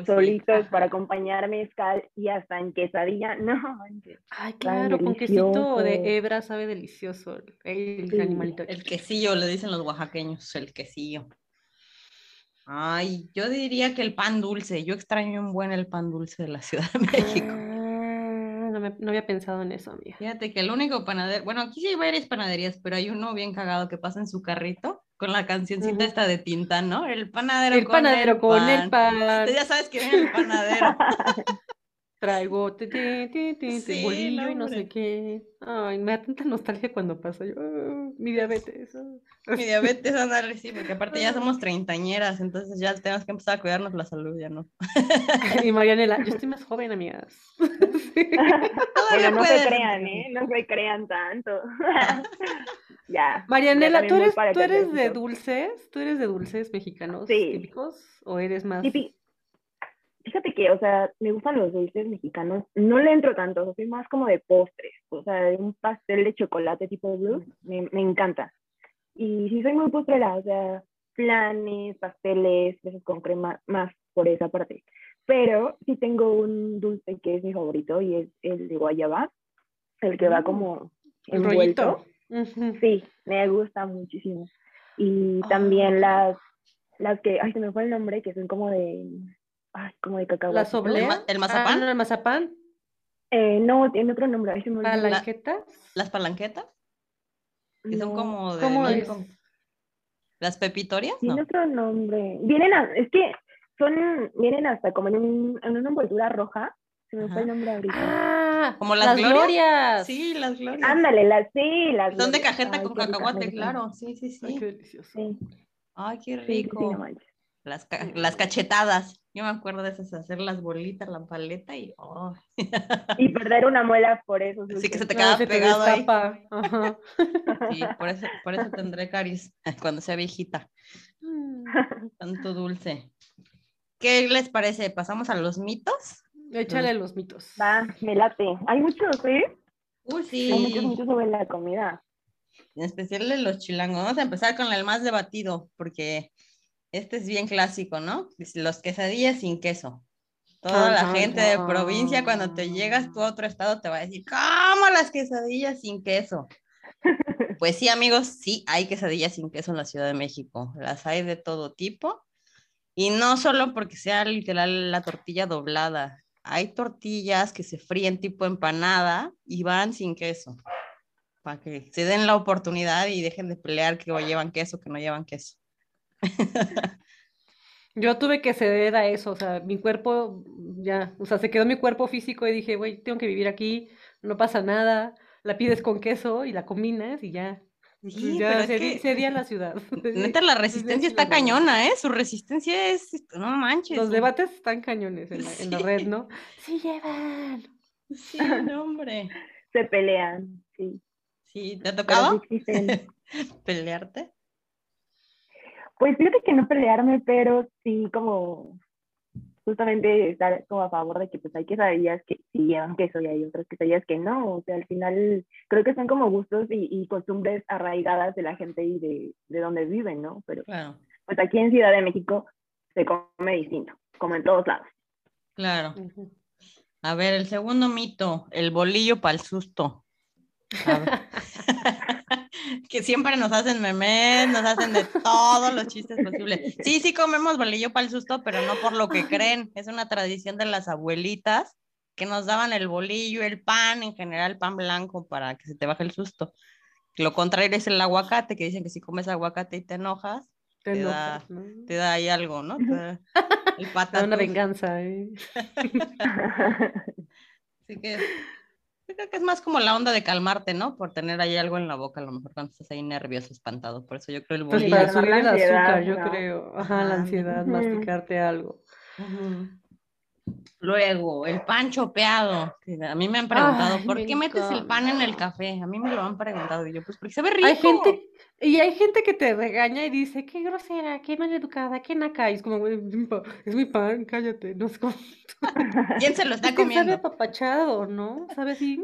solitos para acompañar mezcal y hasta en quesadilla, no Ay, claro, con quesito de hebra sabe delicioso el, animalito. El quesillo, le dicen los oaxaqueños, el quesillo. Ay, yo diría que el pan dulce, yo extraño un buen el pan dulce de la Ciudad de México. Ah, no, me, no, había pensado en eso, amiga. Fíjate que el único panadero, bueno, aquí sí hay varias panaderías, pero hay uno bien cagado que pasa en su carrito con la cancioncita esta de tinta, ¿no? El panadero el con panadero el con pan. el pan. ya sabes que viene el panadero. Traigo te, te, bolillo y no sé qué. Ay, me da tanta nostalgia cuando pasa yo. Oh, mi diabetes. Oh". Mi diabetes, andar sí, porque aparte ya somos treintañeras, entonces ya tenemos que empezar a cuidarnos la salud, ya no. y Marianela, yo estoy más joven, amigas. Bueno, no se crean, ¿eh? No se crean tanto. ya. Marianela, ¿tú eres, ¿tú eres de dulces? ¿Tú eres de dulces mexicanos típicos? ¿O eres más...? Fíjate que, o sea, me gustan los dulces mexicanos. No le entro tanto, soy más como de postres. O sea, un pastel de chocolate tipo blue, me, me encanta. Y sí soy muy postrera, o sea, planes, pasteles, veces con crema, más por esa parte. Pero sí tengo un dulce que es mi favorito y es el de guayaba, el que va mm. como envuelto. Sí, me gusta muchísimo. Y también las, las que, ay, se me fue el nombre, que son como de, ay, como de cacao. ¿La soble? ¿El mazapán? Ah, ¿El mazapán? Eh, no, tiene otro nombre. Ay, ¿Palanquetas? ¿Las palanquetas? Que son como de... ¿Cómo es? ¿Las pepitorias? Tiene otro nombre. Vienen a, es que son, vienen hasta como en, un, en una envoltura roja. Se me fue el nombre ahorita. Ah, como las, glorias. Sí, las glorias. Ándale, las sí, las Son de cajeta con cacahuate, claro. Sí, sí, sí. Ay, qué delicioso. Ay, qué rico. Las, las cachetadas. Yo me acuerdo de esas, hacer las bolitas, la paleta y... Oh. Y perder una muela por eso. Sí, que se te No, queda se te pegado ahí. Ajá. Sí, por eso, por eso tendré caries cuando sea viejita. Mm. Tanto dulce. ¿Qué les parece? ¿Pasamos a los mitos? Échale los mitos. Va, me late. Hay muchos, ¿eh? Uy, Hay muchos, sí. muchos sobre la comida. En especial de los chilangos. Vamos a empezar con el más debatido, porque este es bien clásico, ¿no? Los quesadillas sin queso. Toda la Ajá, gente de provincia, cuando te llegas tú a otro estado, te va a decir, ¿cómo las quesadillas sin queso? Pues sí, amigos, sí hay quesadillas sin queso en la Ciudad de México. Las hay de todo tipo. Y no solo porque sea literal la tortilla doblada. Hay tortillas que se fríen tipo empanada y van sin queso. Para que se den la oportunidad y dejen de pelear que llevan queso, que no llevan queso. Yo tuve que ceder a eso, o sea, mi cuerpo ya, o sea, se quedó mi cuerpo físico y dije, güey, tengo que vivir aquí, no pasa nada, la pides con queso y la combinas y ya. Sí, ya pero es cedí, que- cedí a la ciudad. Neta, la resistencia está cañona, ¿eh? Su resistencia es, no manches. Los ¿no? debates están cañones en la, en la Sí. red, ¿no? Sí llevan. Sí, no, hombre. Se pelean, sí. Sí, ¿te ha tocado sí pelearte? Pues fíjate que no pelearme, pero sí como justamente estar como a favor de que pues hay quesadillas que sí llevan queso y hay otras quesadillas que no. O sea, al final creo que son como gustos y, y costumbres arraigadas de la gente y de, de donde viven, ¿no? Pero Claro, pues aquí en Ciudad de México se come distinto, como en todos lados. claro. A ver, el segundo mito, el bolillo para el susto. Que siempre nos hacen memes, nos hacen de todos los chistes posibles. Sí, sí comemos bolillo para el susto, pero no por lo que creen. Es una tradición de las abuelitas que nos daban el bolillo, el pan, en general pan blanco para que se te baje el susto. Lo contrario es el aguacate, que dicen que si comes aguacate y te enojas, Te Te enojas, da- ¿no? te da ahí algo, ¿no? Da el Da patatús. una venganza, ¿eh? Así que yo creo que es más como la onda de calmarte, ¿no? Por tener ahí algo en la boca, a lo mejor cuando estás ahí nervioso, espantado. Por eso yo creo el Pues bolillo. para calmar subir el azúcar, yo creo. Ajá, la Ajá. ansiedad, masticarte algo. Ujú. Luego, el pan chopeado. A mí me han preguntado, Ay, ¿por qué metes el pan en el café? A mí me lo han preguntado y yo, pues porque sabe rico. Hay gente, y hay gente que te regaña y dice, qué grosera, qué maleducada, qué naca. Y es como, es mi pa- es mi pan, cállate. No es como, ¿Quién se lo está es que sabe comiendo? apapachado, ¿no? Sabe así, mm,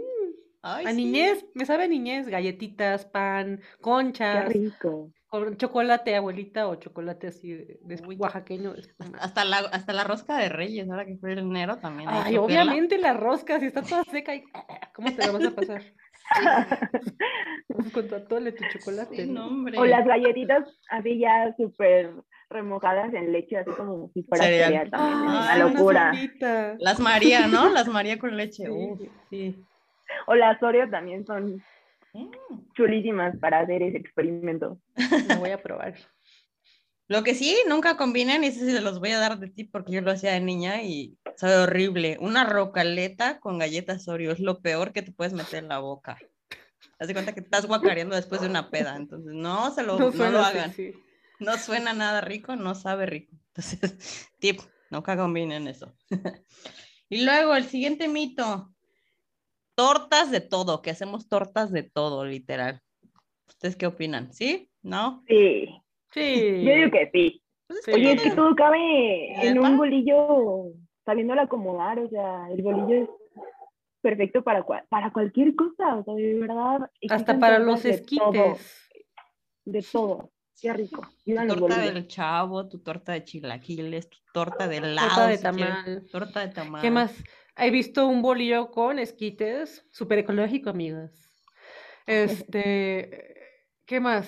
Ay, a sí. niñez, me sabe a niñez, galletitas, pan, Qué conchas, rico. Con chocolate, abuelita, o chocolate así de, de Uy. oaxaqueño. Hasta la, hasta la rosca de Reyes, ahora que fue el enero también. Ay, obviamente la rosca, si está toda seca, y, ¿cómo te la vas a pasar? Con tu atole, tu chocolate. Sí, ¿no? no, hombre. O las galletitas así ya súper remojadas en leche, así como si fuera Cereal. cereal también. Ay, una locura. Las María, ¿no? Las María con leche. Sí. Uf, sí. O las Oreo también son. Chulísimas para hacer ese experimento. La voy a probar. Lo que sí, nunca combinen, y eso sí se los voy a dar de ti porque yo lo hacía de niña y sabe horrible. Una rocaleta con galletas Oreo es lo peor que te puedes meter en la boca. Haz de cuenta que te estás guacareando después de una peda, entonces no se lo, No no suena lo así, hagan. sí. No suena nada rico, no sabe rico. Entonces, tip, nunca combinen eso. y luego el siguiente mito, tortas de todo, que hacemos tortas de todo, literal. ¿Ustedes qué opinan? ¿Sí? ¿No? Sí, Sí. yo digo que sí. Pues Sí. Oye, es que todo cabe en un bolillo, sabiéndolo acomodar, o sea, el bolillo es perfecto para, para cualquier cosa, o sea, de verdad. Hasta para los de todo, esquites. de todo, qué rico. tu torta bolillos. del chavo, tu torta de chilaquiles, tu torta de helado. Torta de si quieres, tamal. Torta de tamal. ¿Qué más? He visto un bolillo con esquites, súper ecológico, amigos. Este, ¿qué más?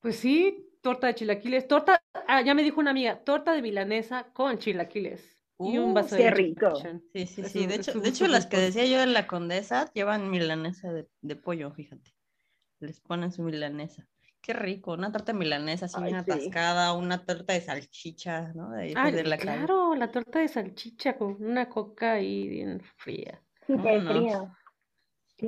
Pues sí, torta de chilaquiles, torta, ah, ya me dijo una amiga, torta de milanesa con chilaquiles y un Uh, vaso qué de rico. Sí, sí, sí. un- De es hecho, un de hecho las que decía yo de la condesa llevan milanesa de, de pollo, fíjate. Les ponen su milanesa. Qué rico, una torta milanesa así Ay, bien sí. atascada, una torta de salchicha, ¿no? De esas Ah, de la calle. claro, la torta de salchicha con una coca ahí bien fría. Súper fría.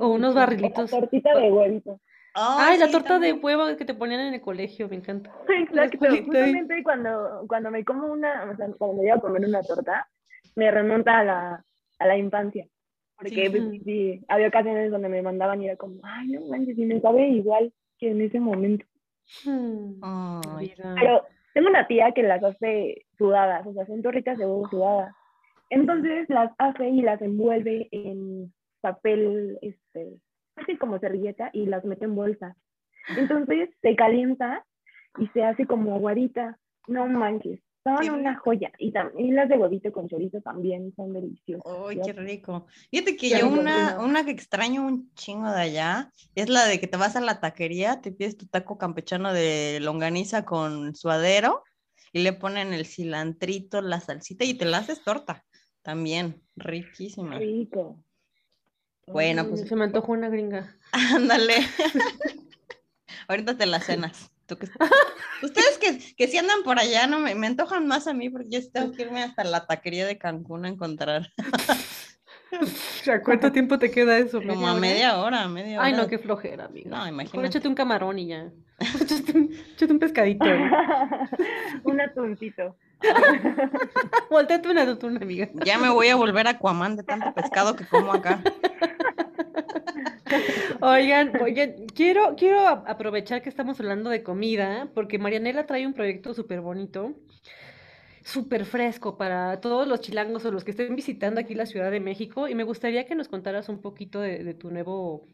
O unos barrilitos. La tortita de huevito. Ay, la torta de huevo que te ponían en el colegio, me encanta. Exacto, justamente cuando, cuando me como una, o sea, cuando me voy a comer una torta, me remonta a la, a la infancia. Porque pues, sí. había ocasiones donde me mandaban y era como, ay, no manches, y me sabe igual que en ese momento. Hmm. Pero tengo una tía que las hace sudadas, o sea, son torritas de huevo sudadas. Entonces las hace y las envuelve en papel, este, así como servilleta y las mete en bolsa. Entonces se calienta y se hace como aguarita. No manches, son una joya. Y también las de huevito con chorizo también son deliciosas. ¡Ay, qué rico! Fíjate que yo una, una que extraño un chingo de allá es la de que te vas a la taquería, te pides tu taco campechano de longaniza con suadero y le ponen el cilantrito, la salsita y te la haces torta. También, riquísima. Rico. Bueno, pues. Se me antojó una gringa. Ándale. Ahorita te la cenas. Ustedes que, que si andan por allá, no me, me, antojan más a mí porque yo tengo que irme hasta la taquería de Cancún a encontrar. ¿A cuánto tiempo te queda eso? Como a media hora, media hora. Ay, no, qué flojera, amigo. No, imagínate. échate un camarón y ya. échate, un, pescadito. un atuncito. Volteate un atún, amiga. Ya me voy a volver a Aquaman de tanto pescado que como acá. Oigan, oigan, quiero, quiero aprovechar que estamos hablando de comida, porque Marianela trae un proyecto súper bonito, súper fresco para todos los chilangos o los que estén visitando aquí la Ciudad de México, y me gustaría que nos contaras un poquito de, tu nuevo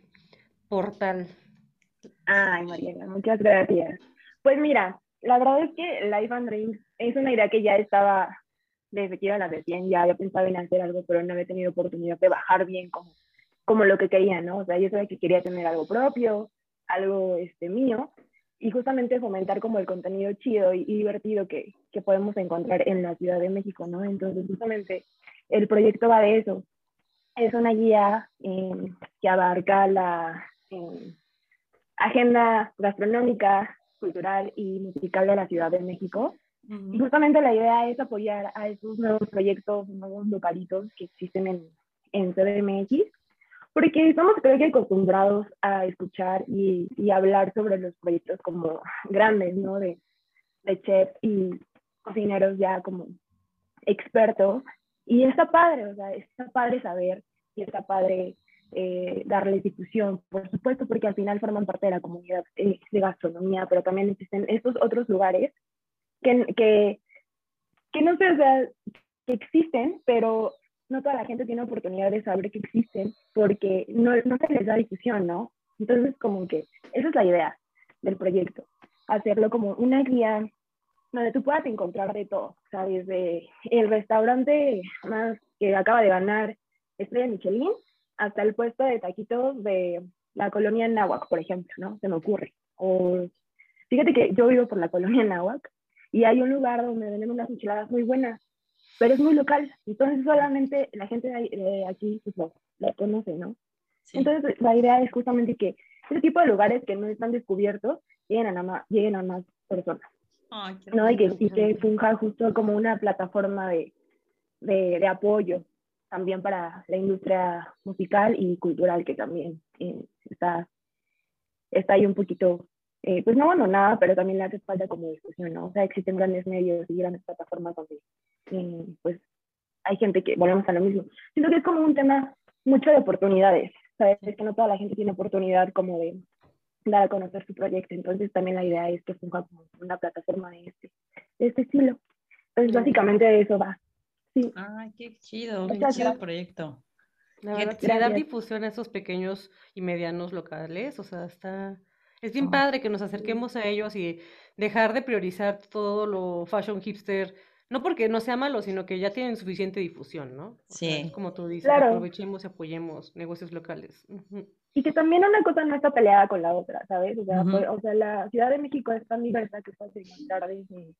portal. Ay, Mariana, muchas gracias. Pues mira, la verdad es que Life and Dreams es una idea que ya estaba desde que iba a la recién, ya había pensado en hacer algo, pero no había tenido oportunidad de bajar bien como como lo que quería, ¿no? O sea, yo sabía que quería tener algo propio, algo este, mío, y justamente fomentar como el contenido chido y, divertido que, que, podemos encontrar en la Ciudad de México, ¿no? Entonces, justamente el proyecto va de eso. Es una guía em, que abarca la em, agenda gastronómica, cultural y musical de la Ciudad de México. Y justamente la idea es apoyar a esos nuevos proyectos, nuevos localitos que existen en, en CDMX porque estamos creo que acostumbrados a escuchar y, y, hablar sobre los proyectos como grandes, ¿no? De, chef y cocineros ya como expertos. Y está padre, o sea, está padre saber y está padre eh, darles difusión, por supuesto, porque al final forman parte de la comunidad eh, de gastronomía, pero también existen estos otros lugares que, que, que no sé, o sea, que existen, pero no toda la gente tiene oportunidad de saber que existen porque no, no se les da difusión, ¿no? Entonces, como que esa es la idea del proyecto, hacerlo como una guía donde tú puedas encontrar de todo, ¿sabes? Desde el restaurante más que acaba de ganar Estrella Michelin hasta el puesto de taquitos de la colonia Nahuac, por ejemplo, ¿no? Se me ocurre. O fíjate que yo vivo por la colonia Nahuac y hay un lugar donde venden unas enchiladas muy buenas pero es muy local, entonces solamente la gente de aquí pues, lo, conoce, ¿no? Entonces la idea es justamente que ese tipo de lugares que no están descubiertos lleguen a, más, lleguen a más personas, ¿no? Y que, y que funja justo como una plataforma de, de, de, apoyo también para la industria musical y cultural que también eh, está, está ahí un poquito eh, pues no abandonada, pero también le hace falta como discusión, ¿no? O sea, existen grandes medios y grandes plataformas donde, eh, pues, hay gente que, volvemos a lo mismo. Siento que es como un tema mucho de oportunidades, ¿sabes? Es que no toda la gente tiene oportunidad como de dar a conocer su proyecto, entonces también la idea es que funja como una plataforma de este, de este estilo. Entonces, básicamente de eso va. Sí. Ay, qué chido, qué chido proyecto. La verdad, dar difusión a esos pequeños y medianos locales, o sea, está es bien padre que nos acerquemos a ellos y dejar de priorizar todo lo fashion hipster, no porque no sea malo, sino que ya tienen suficiente difusión, ¿no? sí. como tú dices, aprovechemos y apoyemos negocios locales. Y que también una cosa no está peleada con la otra, ¿sabes? O sea, pues, o sea la Ciudad de México es tan diversa que puedes encontrar desde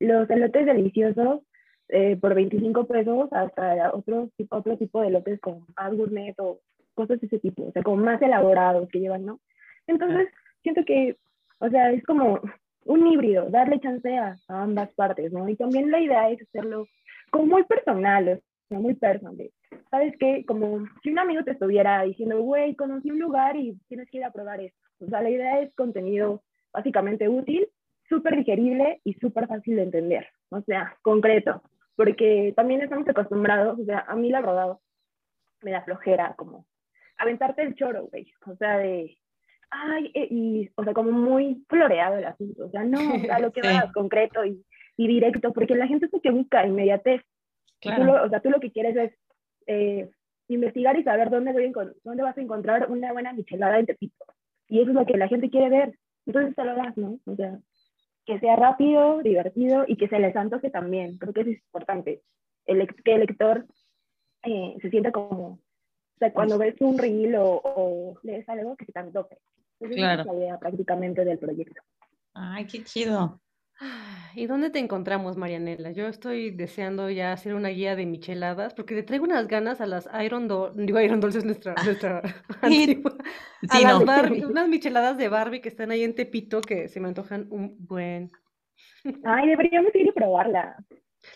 los elotes deliciosos eh, por 25 pesos hasta otro, otro tipo de elotes con más gourmet o cosas de ese tipo, o sea, como más elaborados que llevan, ¿no? Entonces, siento que, o sea, es como un híbrido, darle chance a, ambas partes, ¿no? Y también la idea es hacerlo como muy personal, sea, muy personal. ¿Sabes qué? Como si un amigo te estuviera diciendo, güey, conocí un lugar y tienes que ir a probar esto. O sea, la idea es contenido básicamente útil, súper digerible y súper fácil de entender. O sea, concreto. Porque también estamos acostumbrados, o sea, a mí la verdad me da flojera como aventarte el choro, güey. O sea, de, ay, eh, y, o sea, como muy floreado el asunto. O sea, no, a lo que va concreto y, y, directo, porque la gente es lo que busca inmediatez. Claro. o sea, tú lo que quieres es eh, investigar y saber dónde, voy dónde vas a encontrar una buena michelada en Tepito. Y eso es lo que la gente quiere ver. Entonces te lo das, ¿no? O sea, que sea rápido, divertido y que se les antoje también. Creo que eso es importante. El, que el lector eh, se sienta como, o sea, cuando ves un reel o, o lees algo que se te claro. Esa es la idea prácticamente del proyecto. Ay, qué chido. ¿Y dónde te encontramos, Marianela? Yo estoy deseando ya hacer una guía de micheladas porque le traigo unas ganas a las Iron Dolls, digo Iron Dolls es nuestra, nuestra antigua, a las Barbie, unas micheladas de Barbie que están ahí en Tepito que se me antojan un buen. Ay, deberíamos ir y probarla.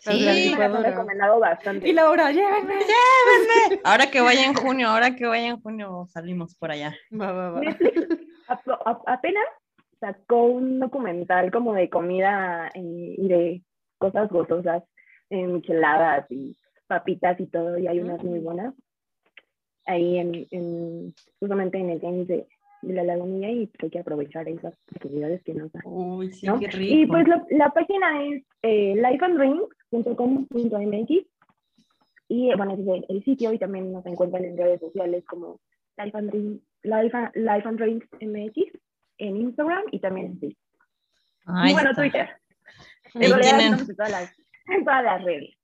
Sí, me han recomendado bastante. Y Laura, llévenme, llévenme. Ahora que vaya en junio, ahora que vaya en junio salimos por allá. Va, va, va. apenas sacó un documental como de comida y, de cosas gozosas, micheladas y papitas y todo, y hay unas muy buenas ahí en, justamente en el tenis de, la lagunilla y hay que aprovechar esas posibilidades que nos dan. Uy, sí, qué rico. Y pues la página es eh, lifeanddrinks.com.mx y bueno, es el, el, sitio y también nos encuentran en redes sociales como Life and, Life Life and MX en Instagram y también en Facebook. y bueno, Twitter. Ahí tienen... en, todas las, en todas las redes.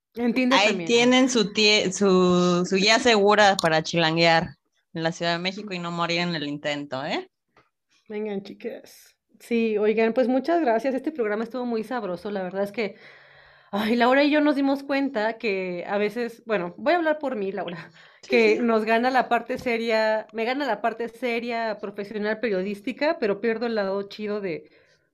Ahí tienen su, su, su guía segura para chilanguear en la Ciudad de México y no morir en el intento, ¿eh? Vengan, chicas. Sí, oigan, pues muchas gracias. Este programa estuvo muy sabroso. La verdad es que, ay, Laura y yo nos dimos cuenta que a veces, bueno, voy a hablar por mí, Laura que nos gana la parte seria, me gana la parte seria profesional periodística, pero pierdo el lado chido de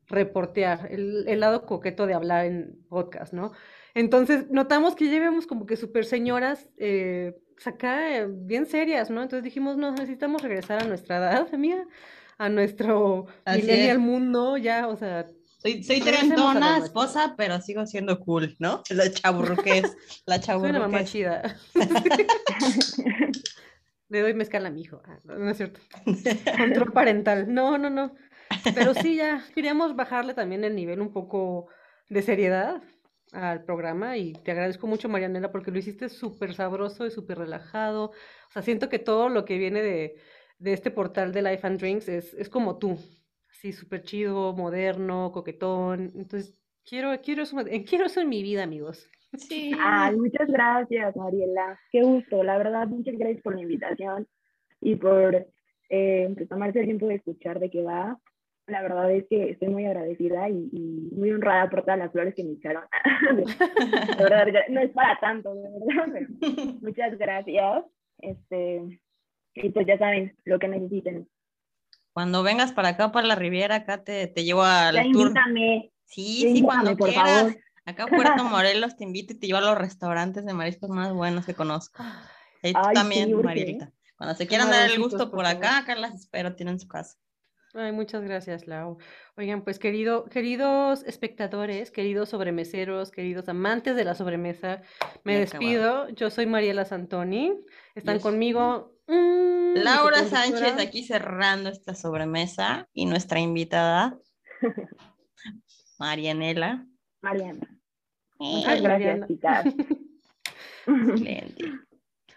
reportear, el, el lado coqueto de hablar en podcast, ¿no? Entonces, notamos que llevamos como que super señoras eh, acá eh, bien serias, ¿no? Entonces dijimos, no, necesitamos regresar a nuestra edad, amiga, a nuestro millennial mundo, ya, o sea, soy, soy trentona, esposa, pero sigo siendo cool, ¿no? La chaburruqués, la chaburruqués. Soy una mamá chida. Le doy mezcal a mi hijo. Ah, no, es cierto. Control parental. No, no, no. Pero sí, ya queríamos bajarle también el nivel un poco de seriedad al programa y te agradezco mucho, Marianela, porque lo hiciste súper sabroso y súper relajado. O sea, siento que todo lo que viene de, de este portal de Life and Drinks es, es como tú sí, súper chido, moderno, coquetón. Entonces, quiero, quiero, eso, eh, quiero eso en mi vida, amigos. Sí. Ay, muchas gracias, Mariela. Qué gusto, la verdad, muchas gracias por la invitación y por eh, tomarse el tiempo de escuchar de qué va. La verdad es que estoy muy agradecida y, muy honrada por todas las flores que me echaron. de verdad, no es para tanto, de verdad. muchas gracias. Este, y pues ya saben, lo que necesiten. Cuando vengas para acá, para la Riviera, acá te, te llevo al tour. Invítame. Sí, sí, cuando por quieras. Favor. Acá Puerto Morelos te invito y te llevo a los restaurantes de mariscos más buenos que conozco. Ahí tú también, sí, Cuando se quieran dar el gusto por, acá, acá las espero, tienen su casa. Ay, muchas gracias, Lau. Oigan, pues querido, queridos espectadores, queridos sobremeseros, queridos amantes de la sobremesa, me despido. Yo soy Mariela Santoni. Están conmigo Mm, Laura Sánchez aquí cerrando esta sobremesa y nuestra invitada, Marianela. Mariana. Muchas gracias, chicas. Excelente.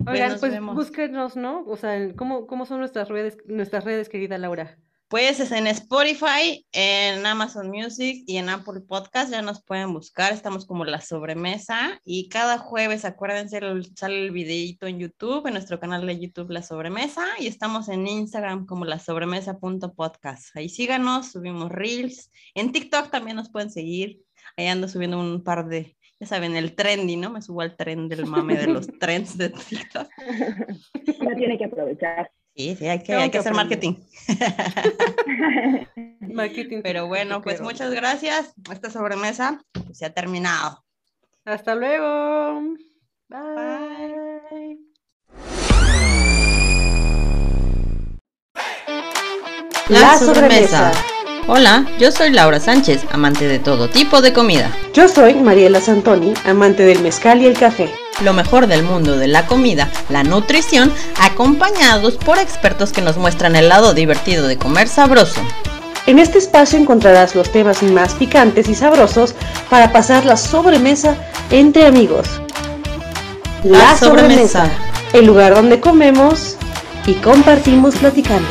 Oigan, pues búsquenos, ¿no? O sea, ¿cómo, ¿cómo son nuestras redes, nuestras redes, querida Laura? Pues es en Spotify, en Amazon Music y en Apple Podcast ya nos pueden buscar. Estamos como la sobremesa y cada jueves, acuérdense, sale el videito en YouTube, en nuestro canal de YouTube La Sobremesa y estamos en Instagram como la sobremesa.podcast. Ahí síganos, subimos reels. En TikTok también nos pueden seguir. Ahí ando subiendo un par de, ya saben, el trendy, ¿no? Me subo al tren del mame de los trends de TikTok. No tiene que aprovechar. Sí, sí, hay que, hacer marketing. marketing. Pero bueno, pues muchas gracias. Esta sobremesa se ha terminado. Hasta luego. Bye. La sobremesa. Hola, yo soy Laura Sánchez, amante de todo tipo de comida. Yo soy Mariela Santoni, amante del mezcal y el café. Lo mejor del mundo de la comida, la nutrición, acompañados por expertos que nos muestran el lado divertido de comer sabroso. En este espacio encontrarás los temas más picantes y sabrosos para pasar la sobremesa entre amigos. La, sobremesa, el lugar donde comemos y compartimos platicando.